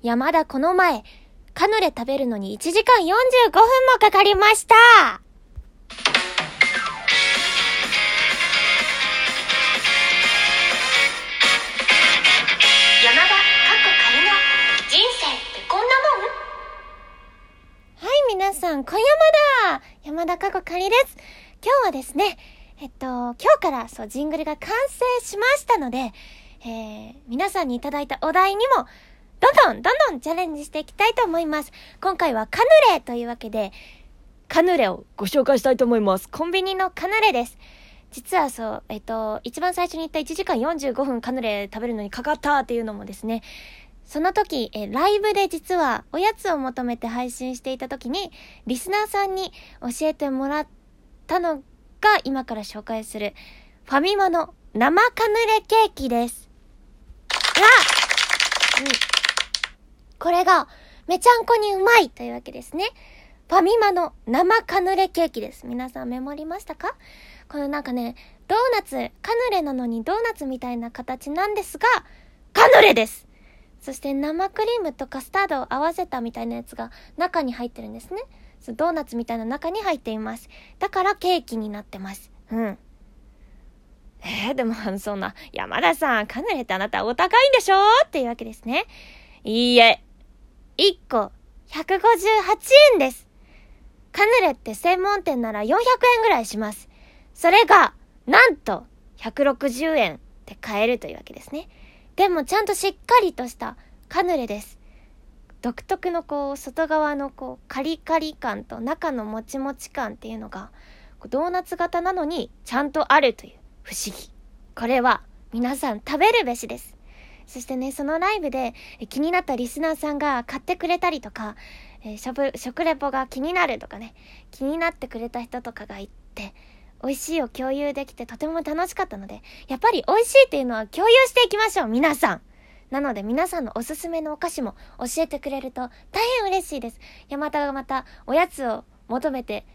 山田この前、カヌレ食べるのに1時間45分もかかりました。山田かっこ仮の人生ってこんなもん？はい、皆さん、小山だ山田かこかりです。今日はですね、えっと、今日からそう、ジングルが完成しましたので、えー、皆さんにいただいたお題にも、どんどん、どんどんチャレンジしていきたいと思います。今回はカヌレというわけで、カヌレをご紹介したいと思います。コンビニのカヌレです。実はそう、えっと、一番最初に言った1時間45分カヌレ食べるのにかかったっていうのもですね、その時、え、ライブで実はおやつを求めて配信していた時に、リスナーさんに教えてもらったのが今から紹介する、ファミマの生カヌレケーキです。が、うん。これが、めちゃんこにうまいというわけですね。ファミマの生カヌレケーキです。皆さんメモりましたか？このなんかね、ドーナツ、カヌレなのにドーナツみたいな形なんですが、カヌレですそして生クリームとカスタードを合わせたみたいなやつが中に入ってるんですね。そうドーナツみたいな中に入っています。だからケーキになってます。うん。えー、でも、そんな、山田さん、カヌレってあなたお高いんでしょ？っていうわけですね。いいえ。1個、158円です。カヌレって専門店なら400円ぐらいします。それが、なんと、160円で買えるというわけですね。でもちゃんとしっかりとしたカヌレです。独特のこう、外側のこう、カリカリ感と中のもちもち感っていうのが、こうドーナツ型なのにちゃんとあるという不思議。これは皆さん食べるべしです。そしてね、そのライブで気になったリスナーさんが買ってくれたりとか、えー食食レポが気になるとかね、気になってくれた人とかがいて、美味しいを共有できてとても楽しかったので、やっぱり美味しいっていうのは共有していきましょう、皆さん。なので皆さんのおすすめのお菓子も教えてくれると大変嬉しいです。山田がまたおやつを求めて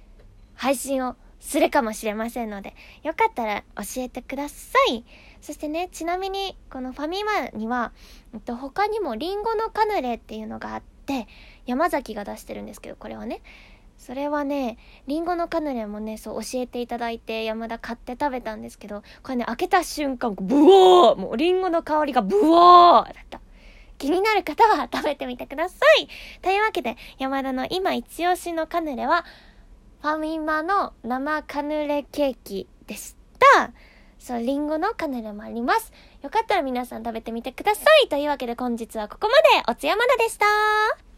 配信をするかもしれませんので、よかったら教えてください。そしてね、ちなみにこのファミマには、えっと、他にもリンゴのカヌレっていうのがあって、山崎が出してるんですけど、これはね、それはね、リンゴのカヌレもね、そう教えていただいて、山田買って食べたんですけど、これね、開けた瞬間、ブワーもうリンゴの香りがブワーだった。気になる方は食べてみてください。というわけで、山田の今一押しのカヌレは、ファミマの生カヌレケーキでした。そう、リンゴのカヌレもあります。よかったら皆さん食べてみてください。というわけで本日はここまで。おつやまだでした。